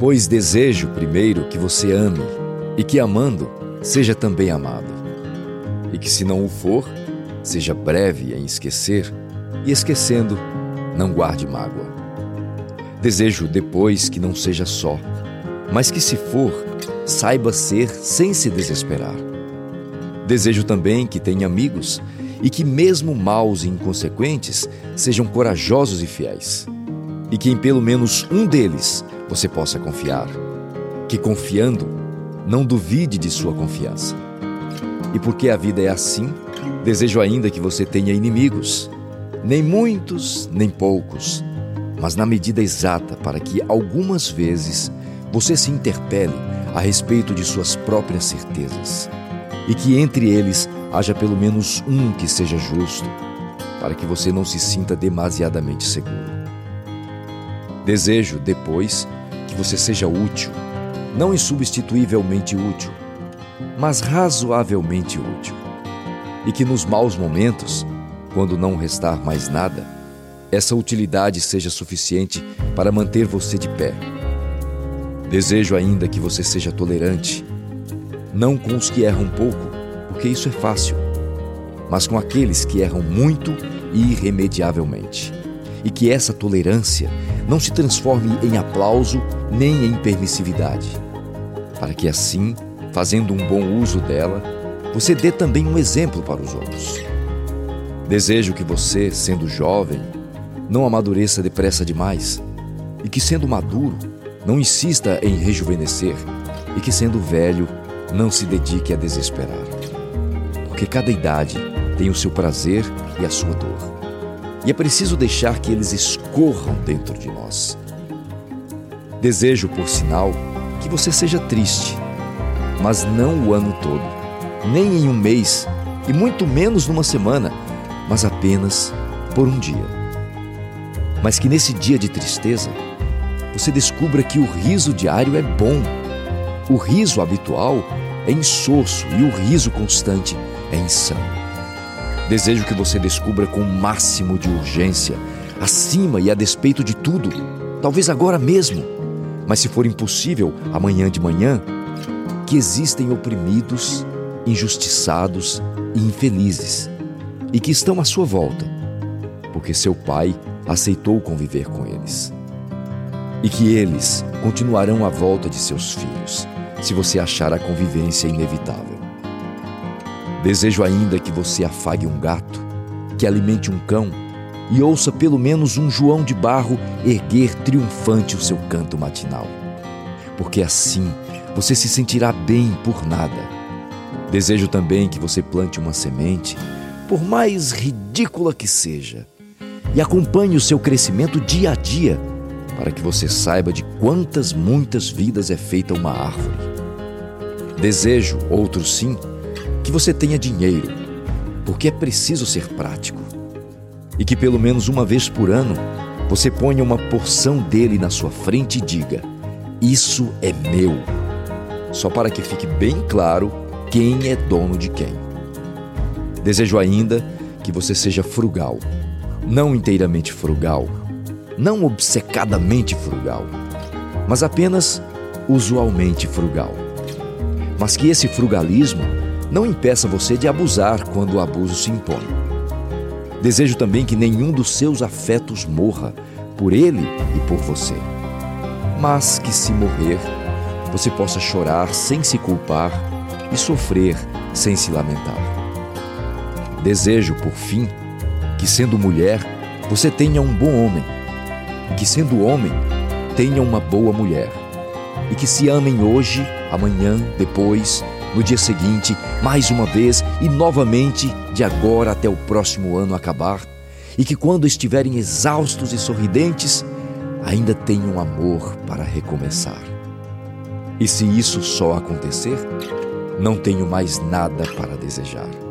Pois desejo primeiro que você ame, e que amando, seja também amado. E que se não o for, seja breve em esquecer, e esquecendo, não guarde mágoa. Desejo depois que não seja só, mas que se for, saiba ser sem se desesperar. Desejo também que tenha amigos e que, mesmo maus e inconsequentes, sejam corajosos e fiéis. E que em pelo menos um deles você possa confiar. Que confiando, não duvide de sua confiança. E porque a vida é assim, desejo ainda que você tenha inimigos, nem muitos, nem poucos, mas na medida exata para que algumas vezes você se interpele a respeito de suas próprias certezas e que entre eles haja pelo menos um que seja justo, para que você não se sinta demasiadamente seguro. Desejo, depois, você seja útil, não insubstituivelmente útil, mas razoavelmente útil, e que nos maus momentos, quando não restar mais nada, essa utilidade seja suficiente para manter você de pé. Desejo ainda que você seja tolerante, não com os que erram pouco, porque isso é fácil, mas com aqueles que erram muito e irremediavelmente. E que essa tolerância não se transforme em aplauso nem em permissividade, para que assim, fazendo um bom uso dela, você dê também um exemplo para os outros. Desejo que você, sendo jovem, não amadureça depressa demais, e que, sendo maduro, não insista em rejuvenescer, e que, sendo velho, não se dedique a desesperar. Porque cada idade tem o seu prazer e a sua dor. E é preciso deixar que eles escorram dentro de nós. Desejo, por sinal, que você seja triste, mas não o ano todo, nem em um mês, e muito menos numa semana, mas apenas por um dia. Mas que nesse dia de tristeza, você descubra que o riso diário é bom. O riso habitual é insosso e o riso constante é insano. Desejo que você descubra com o máximo de urgência, acima e a despeito de tudo, talvez agora mesmo, mas se for impossível, amanhã de manhã, que existem oprimidos, injustiçados e infelizes, e que estão à sua volta, porque seu pai aceitou conviver com eles. E que eles continuarão à volta de seus filhos, se você achar a convivência inevitável. Desejo ainda que você afague um gato, que alimente um cão e ouça pelo menos um João de Barro erguer triunfante o seu canto matinal. Porque assim você se sentirá bem por nada. Desejo também que você plante uma semente, por mais ridícula que seja, e acompanhe o seu crescimento dia a dia, para que você saiba de quantas muitas vidas é feita uma árvore. Desejo, outro sim, que você tenha dinheiro, porque é preciso ser prático. E que pelo menos uma vez por ano você ponha uma porção dele na sua frente e diga: Isso é meu. Só para que fique bem claro quem é dono de quem. Desejo ainda que você seja frugal, não inteiramente frugal, não obcecadamente frugal, mas apenas usualmente frugal. Mas que esse frugalismo não impeça você de abusar quando o abuso se impõe. Desejo também que nenhum dos seus afetos morra por ele e por você. Mas que se morrer, você possa chorar sem se culpar e sofrer sem se lamentar. Desejo, por fim, que sendo mulher, você tenha um bom homem, e que sendo homem, tenha uma boa mulher, e que se amem hoje, amanhã, depois, no dia seguinte, mais uma vez e novamente, de agora até o próximo ano acabar, e que quando estiverem exaustos e sorridentes, ainda tenham amor para recomeçar. E se isso só acontecer, não tenho mais nada para desejar.